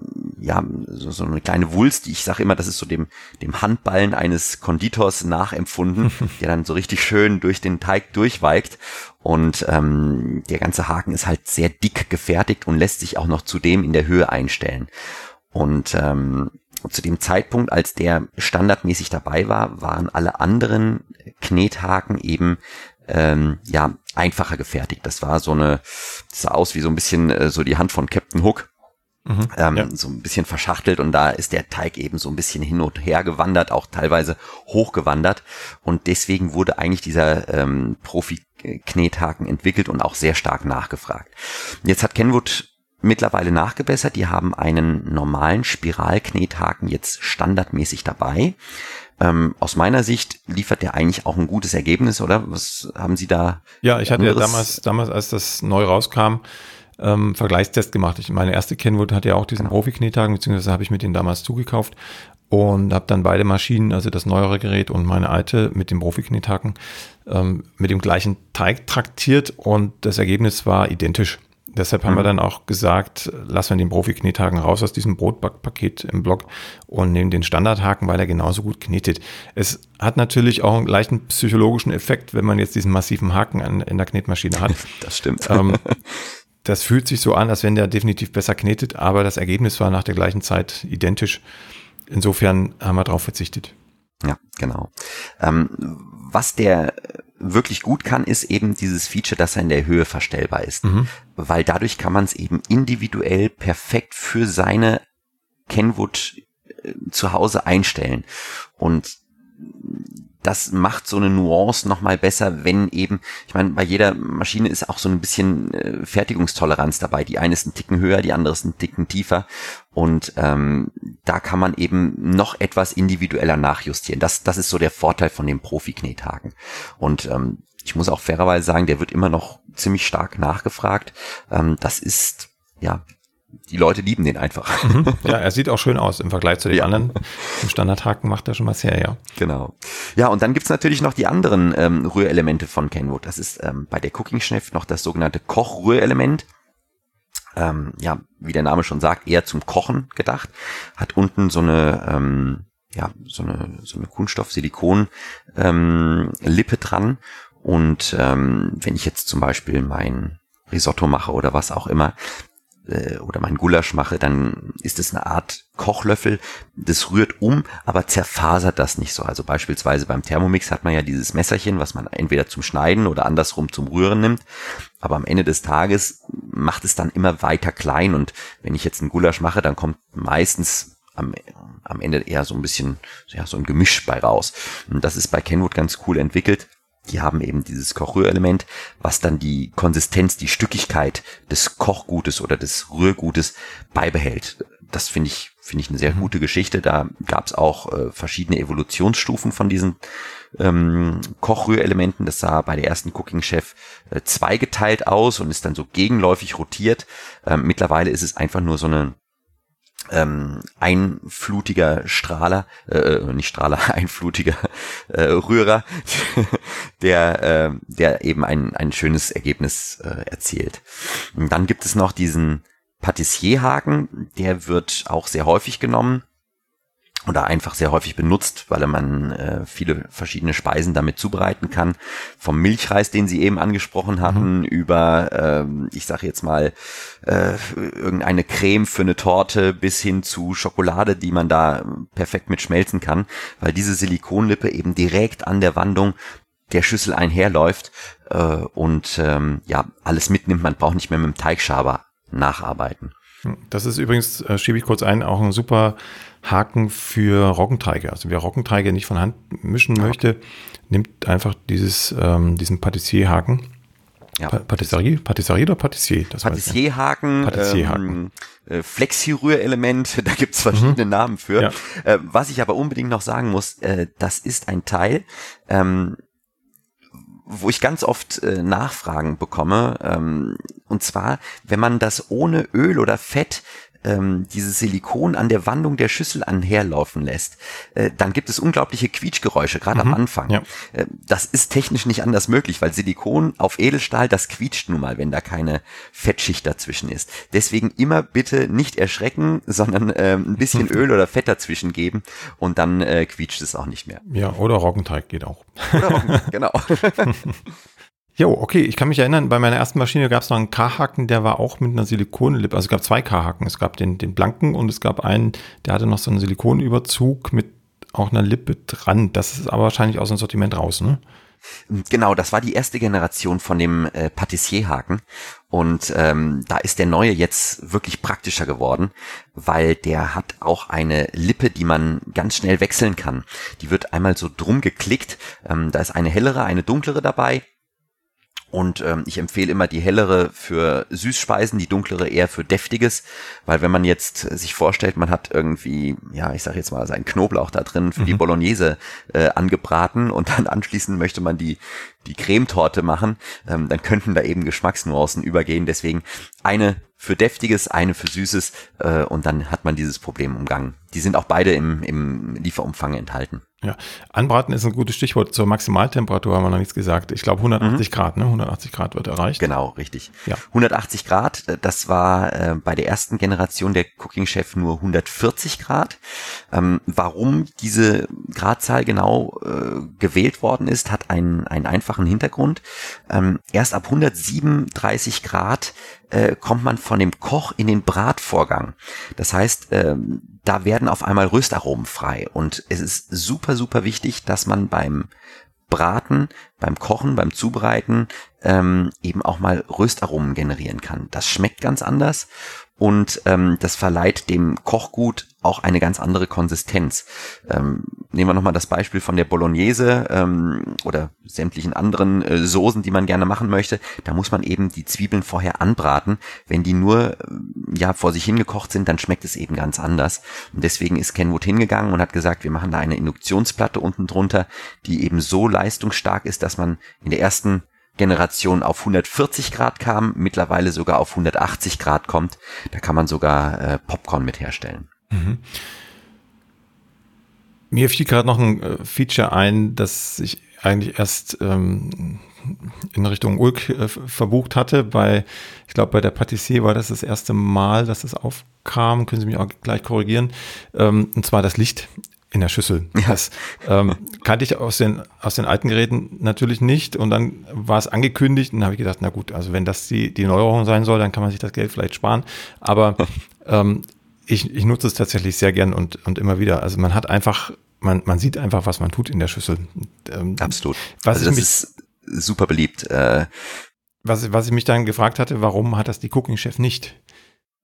ja so, so eine kleine Wulst, ich sage immer, das ist so dem dem Handballen eines Konditors nachempfunden, der dann so richtig schön durch den Teig durchweigt. Und ähm, der ganze Haken ist halt sehr dick gefertigt und lässt sich auch noch zudem in der Höhe einstellen. Und ähm, zu dem Zeitpunkt, als der standardmäßig dabei war, waren alle anderen Knethaken eben ähm, ja einfacher gefertigt. Das war so eine, das sah aus wie so ein bisschen äh, so die Hand von Captain Hook. Mhm, ähm, ja. So ein bisschen verschachtelt und da ist der Teig eben so ein bisschen hin und her gewandert, auch teilweise hochgewandert und deswegen wurde eigentlich dieser ähm, Profi-Knethaken entwickelt und auch sehr stark nachgefragt. Jetzt hat Kenwood mittlerweile nachgebessert. Die haben einen normalen Spiralknethaken jetzt standardmäßig dabei. Ähm, aus meiner Sicht liefert der eigentlich auch ein gutes Ergebnis, oder? Was haben Sie da? Ja, ich hatte ja damals, damals, als das neu rauskam, ähm, Vergleichstest gemacht. Ich, meine erste Kenwood hat ja auch diesen genau. Profi-Knethaken, beziehungsweise habe ich mir den damals zugekauft und habe dann beide Maschinen, also das neuere Gerät und meine alte mit dem Profi-Knethaken, ähm, mit dem gleichen Teig traktiert und das Ergebnis war identisch. Deshalb haben mhm. wir dann auch gesagt, lassen wir den Profi-Knethaken raus aus diesem Brotbackpaket im Blog und nehmen den Standardhaken, weil er genauso gut knetet. Es hat natürlich auch einen leichten psychologischen Effekt, wenn man jetzt diesen massiven Haken an, in der Knetmaschine hat. Das stimmt. Ähm, das fühlt sich so an, als wenn der definitiv besser knetet, aber das Ergebnis war nach der gleichen Zeit identisch. Insofern haben wir darauf verzichtet. Ja, genau. Ähm, was der wirklich gut kann, ist eben dieses Feature, dass er in der Höhe verstellbar ist. Mhm. Weil dadurch kann man es eben individuell perfekt für seine Kenwood äh, zu Hause einstellen. Und das macht so eine Nuance nochmal besser, wenn eben, ich meine, bei jeder Maschine ist auch so ein bisschen äh, Fertigungstoleranz dabei. Die eine ist ein Ticken höher, die andere ist ein Ticken tiefer. Und ähm, da kann man eben noch etwas individueller nachjustieren. Das, das ist so der Vorteil von dem Profi-Knethaken. Und ähm, ich muss auch fairerweise sagen, der wird immer noch ziemlich stark nachgefragt. Ähm, das ist ja die Leute lieben den einfach. Mhm. Ja, er sieht auch schön aus im Vergleich zu den ja. anderen. Im Standardhaken macht er schon was her, ja. Genau. Ja, und dann gibt's natürlich noch die anderen ähm, Rührelemente von Kenwood. Das ist ähm, bei der Cooking Chef noch das sogenannte Kochrührelement. Ähm, ja, wie der Name schon sagt, eher zum Kochen gedacht. Hat unten so eine, ähm, ja, so eine, so eine Kunststoff-Silikon-Lippe ähm, dran. Und ähm, wenn ich jetzt zum Beispiel mein Risotto mache oder was auch immer, äh, oder mein Gulasch mache, dann ist es eine Art Kochlöffel. Das rührt um, aber zerfasert das nicht so. Also beispielsweise beim Thermomix hat man ja dieses Messerchen, was man entweder zum Schneiden oder andersrum zum Rühren nimmt. Aber am Ende des Tages macht es dann immer weiter klein. Und wenn ich jetzt einen Gulasch mache, dann kommt meistens am, am Ende eher so ein bisschen, ja, so ein Gemisch bei raus. Und das ist bei Kenwood ganz cool entwickelt die haben eben dieses Kochrührelement, was dann die Konsistenz, die Stückigkeit des Kochgutes oder des Rührgutes beibehält. Das finde ich, finde ich eine sehr mhm. gute Geschichte. Da gab es auch äh, verschiedene Evolutionsstufen von diesen ähm, Kochrührelementen. Das sah bei der ersten Cooking Chef äh, zweigeteilt aus und ist dann so gegenläufig rotiert. Ähm, mittlerweile ist es einfach nur so eine ähm, einflutiger Strahler, äh, äh nicht Strahler, einflutiger äh, Rührer, der, äh, der eben ein, ein schönes Ergebnis äh, erzielt. Und dann gibt es noch diesen Patissierhaken, der wird auch sehr häufig genommen oder einfach sehr häufig benutzt, weil man äh, viele verschiedene Speisen damit zubereiten kann. Vom Milchreis, den Sie eben angesprochen hatten, mhm. über, äh, ich sage jetzt mal, äh, irgendeine Creme für eine Torte bis hin zu Schokolade, die man da perfekt mit schmelzen kann, weil diese Silikonlippe eben direkt an der Wandung der Schüssel einherläuft äh, und ähm, ja alles mitnimmt. Man braucht nicht mehr mit dem Teigschaber nacharbeiten. Das ist übrigens, äh, schiebe ich kurz ein, auch ein super Haken für Roggenteige. Also wer Roggenteige nicht von Hand mischen möchte, nimmt einfach dieses, ähm, diesen Patissier-Haken Ja. Patisserie, Patisserie oder Patissier? Patissierhaken, ähm, äh, Flexi-Rührelement, da gibt's verschiedene mhm. Namen für. Ja. Äh, was ich aber unbedingt noch sagen muss, äh, das ist ein Teil, ähm, wo ich ganz oft äh, Nachfragen bekomme. Ähm, und zwar, wenn man das ohne Öl oder Fett ähm, dieses Silikon an der Wandung der Schüssel anherlaufen lässt, äh, dann gibt es unglaubliche Quietschgeräusche, gerade mhm, am Anfang. Ja. Äh, das ist technisch nicht anders möglich, weil Silikon auf Edelstahl, das quietscht nun mal, wenn da keine Fettschicht dazwischen ist. Deswegen immer bitte nicht erschrecken, sondern äh, ein bisschen Öl oder Fett dazwischen geben und dann äh, quietscht es auch nicht mehr. Ja, oder Roggenteig geht auch. Oder Roggenteig, genau. Jo, okay, ich kann mich erinnern, bei meiner ersten Maschine gab es noch einen K-Haken, der war auch mit einer Silikonlippe. Also es gab zwei K-Haken. Es gab den, den blanken und es gab einen, der hatte noch so einen Silikonüberzug mit auch einer Lippe dran. Das ist aber wahrscheinlich aus dem Sortiment raus, ne? Genau, das war die erste Generation von dem äh, Patissierhaken und ähm, da ist der neue jetzt wirklich praktischer geworden, weil der hat auch eine Lippe, die man ganz schnell wechseln kann. Die wird einmal so drum geklickt, ähm, da ist eine hellere, eine dunklere dabei und ähm, ich empfehle immer die hellere für Süßspeisen, die dunklere eher für deftiges, weil wenn man jetzt sich vorstellt, man hat irgendwie, ja, ich sag jetzt mal, seinen Knoblauch da drin für mhm. die Bolognese äh, angebraten und dann anschließend möchte man die die Cremetorte machen, ähm, dann könnten da eben Geschmacksnuancen übergehen. Deswegen eine für deftiges, eine für süßes äh, und dann hat man dieses Problem umgangen. Die sind auch beide im, im Lieferumfang enthalten. Ja, anbraten ist ein gutes Stichwort. Zur Maximaltemperatur haben wir noch nichts gesagt. Ich glaube 180 mhm. Grad, ne? 180 Grad wird erreicht. Genau, richtig. Ja. 180 Grad, äh, das war äh, bei der ersten Generation der Cooking Chef nur 140 Grad. Ähm, warum diese Gradzahl genau äh, gewählt worden ist, hat einen, einen einfachen Hintergrund. Ähm, erst ab 137 Grad äh, kommt man von dem Koch in den Bratvorgang. Das heißt, ähm, da werden auf einmal Röstaromen frei. Und es ist super, super wichtig, dass man beim Braten, beim Kochen, beim Zubereiten ähm, eben auch mal Röstaromen generieren kann. Das schmeckt ganz anders und ähm, das verleiht dem Kochgut auch eine ganz andere Konsistenz. Ähm, nehmen wir nochmal das Beispiel von der Bolognese ähm, oder sämtlichen anderen äh, Soßen, die man gerne machen möchte. Da muss man eben die Zwiebeln vorher anbraten. Wenn die nur äh, ja vor sich hingekocht sind, dann schmeckt es eben ganz anders. Und deswegen ist Kenwood hingegangen und hat gesagt, wir machen da eine Induktionsplatte unten drunter, die eben so leistungsstark ist, dass man in der ersten Generation auf 140 Grad kam, mittlerweile sogar auf 180 Grad kommt. Da kann man sogar äh, Popcorn mit herstellen. Mhm. Mir fiel gerade noch ein äh, Feature ein, das ich eigentlich erst ähm, in Richtung Ulk äh, verbucht hatte. Bei, ich glaube, bei der Patissier war das das erste Mal, dass es aufkam. Können Sie mich auch gleich korrigieren. Ähm, und zwar das Licht in der Schüssel. Ja. Das ähm, kannte ich aus den, aus den alten Geräten natürlich nicht. Und dann war es angekündigt und dann habe ich gedacht, na gut, also wenn das die, die Neuerung sein soll, dann kann man sich das Geld vielleicht sparen. Aber ähm, ich, ich nutze es tatsächlich sehr gern und, und immer wieder. Also man hat einfach, man, man sieht einfach, was man tut in der Schüssel. Ähm, Absolut. Was also das mich, ist super beliebt. Äh, was, was ich mich dann gefragt hatte, warum hat das die Cooking Chef nicht?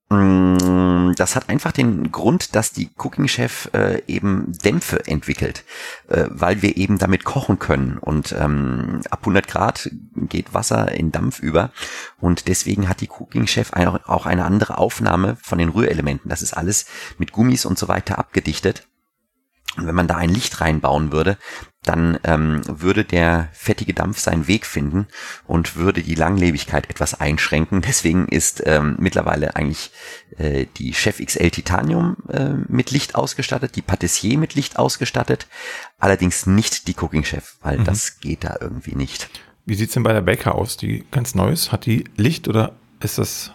Mm, das hat einfach den Grund, dass die Cooking Chef äh, eben Dämpfe entwickelt, äh, weil wir eben damit kochen können und ähm, ab 100 Grad geht Wasser in Dampf über und deswegen hat die Cooking Chef auch eine andere Aufnahme von den Rührelementen. Das ist alles mit Gummis und so weiter abgedichtet. Und wenn man da ein Licht reinbauen würde, dann ähm, würde der fettige Dampf seinen Weg finden und würde die Langlebigkeit etwas einschränken. Deswegen ist ähm, mittlerweile eigentlich äh, die Chef XL Titanium äh, mit Licht ausgestattet, die Patissier mit Licht ausgestattet, allerdings nicht die Cooking Chef, weil mhm. das geht da irgendwie nicht. Wie sieht's denn bei der Baker aus? Die ganz neues, hat die Licht oder ist das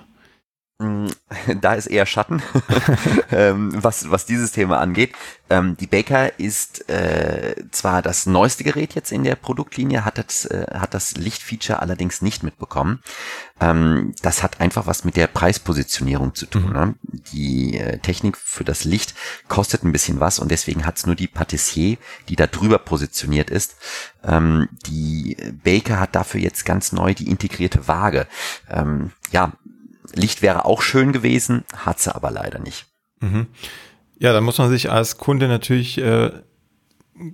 Mm, da ist eher Schatten, ähm, was, was dieses Thema angeht. Ähm, die Baker ist äh, zwar das neueste Gerät jetzt in der Produktlinie, hat das, äh, hat das Lichtfeature allerdings nicht mitbekommen. Ähm, das hat einfach was mit der Preispositionierung zu tun. Mhm. Ne? Die äh, Technik für das Licht kostet ein bisschen was und deswegen hat es nur die Patissier, die da drüber positioniert ist. Ähm, die Baker hat dafür jetzt ganz neu die integrierte Waage. Ähm, ja, Licht wäre auch schön gewesen, hat sie aber leider nicht. Mhm. Ja, da muss man sich als Kunde natürlich äh,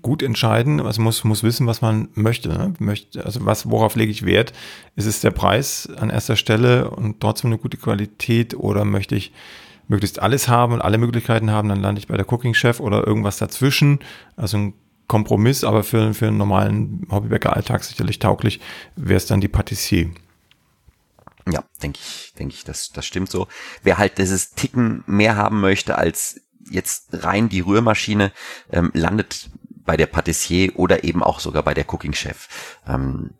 gut entscheiden. Also muss, muss wissen, was man möchte, ne? möchte. Also was, worauf lege ich Wert? Ist es der Preis an erster Stelle und trotzdem eine gute Qualität oder möchte ich möglichst alles haben und alle Möglichkeiten haben, dann lande ich bei der Cooking Chef oder irgendwas dazwischen. Also ein Kompromiss, aber für, für einen normalen Hobbybäcker-Alltag sicherlich tauglich, wäre es dann die Patissier. Ja, denke ich, denke ich, das, das stimmt so. Wer halt dieses Ticken mehr haben möchte als jetzt rein die Rührmaschine, ähm, landet bei der Patissier oder eben auch sogar bei der Cooking Chef. Ähm,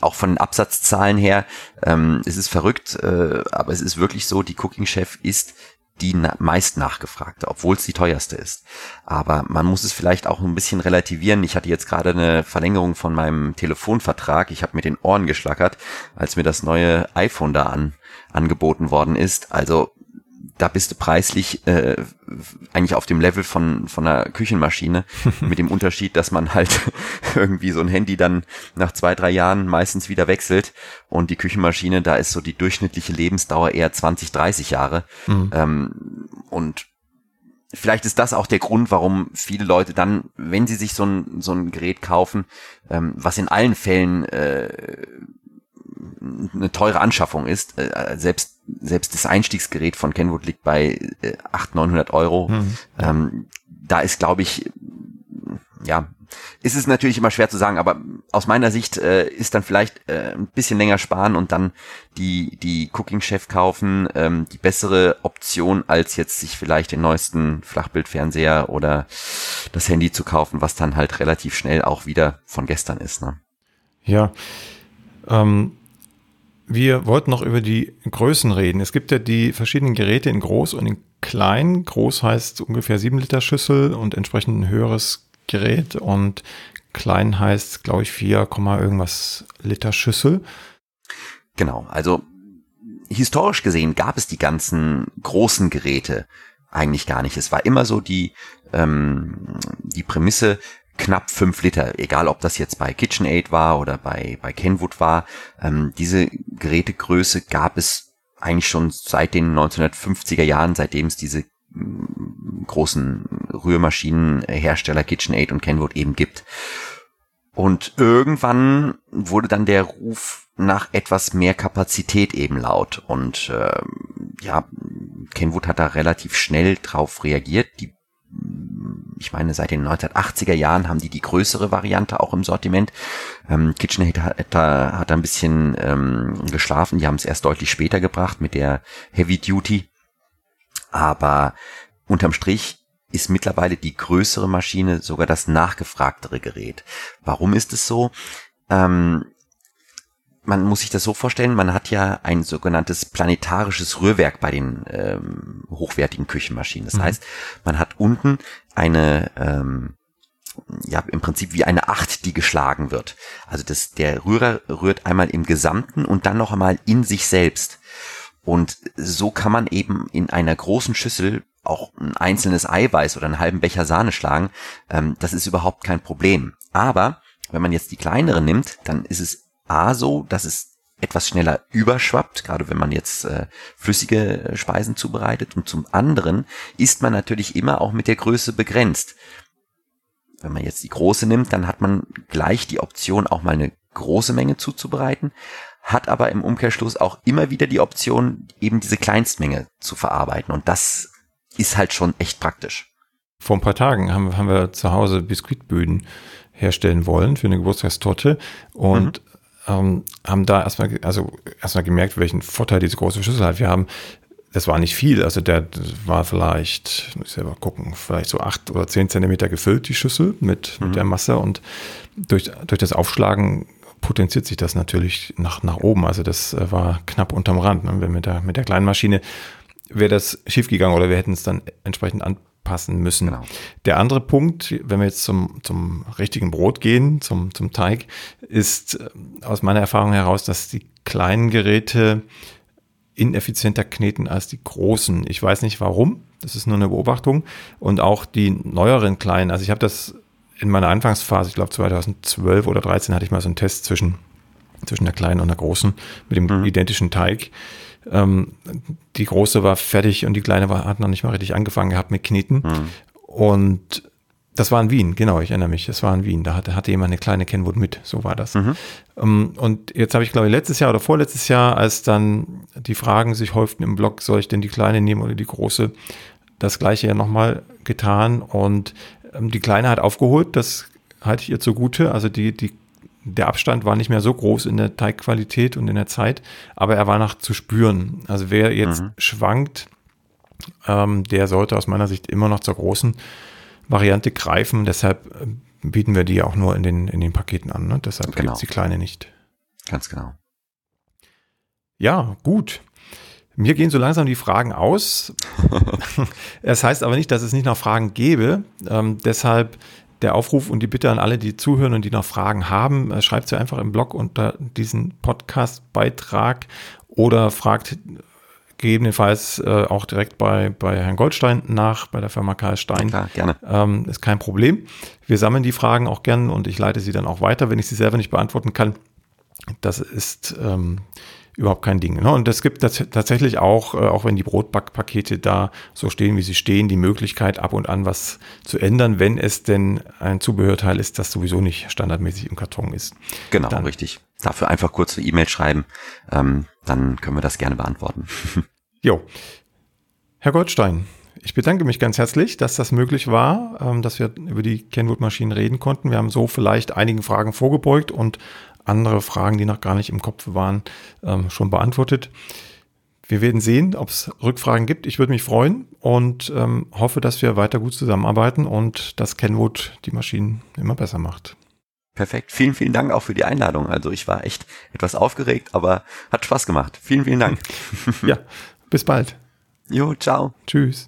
auch von den Absatzzahlen her, ähm, es ist verrückt, äh, aber es ist wirklich so, die Cooking Chef ist die meist nachgefragte, obwohl es die teuerste ist. Aber man muss es vielleicht auch ein bisschen relativieren. Ich hatte jetzt gerade eine Verlängerung von meinem Telefonvertrag. Ich habe mir den Ohren geschlackert, als mir das neue iPhone da an, angeboten worden ist. Also da bist du preislich äh, eigentlich auf dem Level von, von einer Küchenmaschine, mit dem Unterschied, dass man halt irgendwie so ein Handy dann nach zwei, drei Jahren meistens wieder wechselt und die Küchenmaschine, da ist so die durchschnittliche Lebensdauer eher 20, 30 Jahre. Mhm. Ähm, und vielleicht ist das auch der Grund, warum viele Leute dann, wenn sie sich so ein, so ein Gerät kaufen, ähm, was in allen Fällen äh, eine teure Anschaffung ist, äh, selbst selbst das Einstiegsgerät von Kenwood liegt bei äh, 800, 900 Euro. Mhm. Ähm, da ist, glaube ich, ja, ist es natürlich immer schwer zu sagen, aber aus meiner Sicht äh, ist dann vielleicht äh, ein bisschen länger sparen und dann die, die Cooking Chef kaufen, ähm, die bessere Option, als jetzt sich vielleicht den neuesten Flachbildfernseher oder das Handy zu kaufen, was dann halt relativ schnell auch wieder von gestern ist. Ne? Ja, ähm, wir wollten noch über die Größen reden. Es gibt ja die verschiedenen Geräte in groß und in klein. Groß heißt ungefähr 7 Liter Schüssel und entsprechend ein höheres Gerät und klein heißt, glaube ich, 4, irgendwas Liter Schüssel. Genau, also historisch gesehen gab es die ganzen großen Geräte eigentlich gar nicht. Es war immer so die, ähm, die Prämisse, knapp fünf Liter, egal ob das jetzt bei KitchenAid war oder bei, bei Kenwood war. Ähm, diese Gerätegröße gab es eigentlich schon seit den 1950er Jahren, seitdem es diese mm, großen Rührmaschinenhersteller KitchenAid und Kenwood eben gibt. Und irgendwann wurde dann der Ruf nach etwas mehr Kapazität eben laut. Und äh, ja, Kenwood hat da relativ schnell drauf reagiert. Die ich meine, seit den 1980er Jahren haben die die größere Variante auch im Sortiment. Ähm, KitchenAid hat, da, hat ein bisschen ähm, geschlafen. Die haben es erst deutlich später gebracht mit der Heavy Duty. Aber unterm Strich ist mittlerweile die größere Maschine sogar das nachgefragtere Gerät. Warum ist es so? Ähm, man muss sich das so vorstellen, man hat ja ein sogenanntes planetarisches Rührwerk bei den ähm, hochwertigen Küchenmaschinen. Das mhm. heißt, man hat unten eine, ähm, ja, im Prinzip wie eine Acht, die geschlagen wird. Also das, der Rührer rührt einmal im Gesamten und dann noch einmal in sich selbst. Und so kann man eben in einer großen Schüssel auch ein einzelnes Eiweiß oder einen halben Becher Sahne schlagen. Ähm, das ist überhaupt kein Problem. Aber wenn man jetzt die kleinere nimmt, dann ist es A so, dass es etwas schneller überschwappt, gerade wenn man jetzt äh, flüssige äh, Speisen zubereitet. Und zum anderen ist man natürlich immer auch mit der Größe begrenzt. Wenn man jetzt die große nimmt, dann hat man gleich die Option, auch mal eine große Menge zuzubereiten, hat aber im Umkehrschluss auch immer wieder die Option, eben diese Kleinstmenge zu verarbeiten. Und das ist halt schon echt praktisch. Vor ein paar Tagen haben, haben wir zu Hause Biskuitböden herstellen wollen für eine Geburtstagstorte und mhm ähm, haben da erstmal, also erstmal gemerkt, welchen Vorteil diese große Schüssel hat. Wir haben, das war nicht viel, also der war vielleicht, muss ich selber gucken, vielleicht so acht oder zehn Zentimeter gefüllt, die Schüssel mit, mhm. mit der Masse und durch, durch das Aufschlagen potenziert sich das natürlich nach, nach oben. Also das äh, war knapp unterm Rand. Ne? Wenn mit der, mit der kleinen Maschine wäre das schiefgegangen oder wir hätten es dann entsprechend an, passen müssen. Genau. Der andere Punkt, wenn wir jetzt zum, zum richtigen Brot gehen, zum, zum Teig, ist äh, aus meiner Erfahrung heraus, dass die kleinen Geräte ineffizienter kneten als die großen. Ich weiß nicht warum, das ist nur eine Beobachtung. Und auch die neueren kleinen, also ich habe das in meiner Anfangsphase, ich glaube 2012 oder 2013 hatte ich mal so einen Test zwischen, zwischen der kleinen und der großen mit dem mhm. identischen Teig. Ähm, die große war fertig und die kleine war, hat noch nicht mal richtig angefangen gehabt mit Kneten. Mhm. Und Das war in Wien, genau, ich erinnere mich. Das war in Wien. Da hatte, hatte jemand eine kleine Kenwood mit, so war das. Mhm. Um, und jetzt habe ich, glaube ich, letztes Jahr oder vorletztes Jahr, als dann die Fragen sich häuften im Blog, soll ich denn die kleine nehmen oder die große, das gleiche ja nochmal getan. Und ähm, die kleine hat aufgeholt, das halte ich ihr zugute. Also die, die, der Abstand war nicht mehr so groß in der Teigqualität und in der Zeit, aber er war noch zu spüren. Also wer jetzt mhm. schwankt, ähm, der sollte aus meiner Sicht immer noch zur großen Variante greifen. Deshalb äh, bieten wir die auch nur in den, in den Paketen an. Ne? Deshalb genau. gibt es die kleine nicht. Ganz genau. Ja, gut. Mir gehen so langsam die Fragen aus. Es heißt aber nicht, dass es nicht noch Fragen gäbe. Ähm, deshalb der Aufruf und die Bitte an alle, die zuhören und die noch Fragen haben, äh, schreibt sie einfach im Blog unter diesen Podcast-Beitrag oder fragt gegebenenfalls äh, auch direkt bei, bei Herrn Goldstein nach, bei der Firma Karl Stein. Klar, gerne. Ähm, ist kein Problem. Wir sammeln die Fragen auch gern und ich leite sie dann auch weiter, wenn ich sie selber nicht beantworten kann. Das ist ähm, überhaupt kein Ding. Ne? Und es gibt tatsächlich auch, äh, auch wenn die Brotbackpakete da so stehen, wie sie stehen, die Möglichkeit, ab und an was zu ändern, wenn es denn ein Zubehörteil ist, das sowieso nicht standardmäßig im Karton ist. Genau, dann, richtig. Dafür einfach kurz eine E-Mail schreiben, ähm, dann können wir das gerne beantworten. jo. Herr Goldstein, ich bedanke mich ganz herzlich, dass das möglich war, ähm, dass wir über die Kenwood-Maschinen reden konnten. Wir haben so vielleicht einigen Fragen vorgebeugt und andere Fragen, die noch gar nicht im Kopf waren, ähm, schon beantwortet. Wir werden sehen, ob es Rückfragen gibt. Ich würde mich freuen und ähm, hoffe, dass wir weiter gut zusammenarbeiten und dass Kenwood die Maschinen immer besser macht. Perfekt. Vielen, vielen Dank auch für die Einladung. Also ich war echt etwas aufgeregt, aber hat Spaß gemacht. Vielen, vielen Dank. ja, bis bald. Jo, ciao. Tschüss.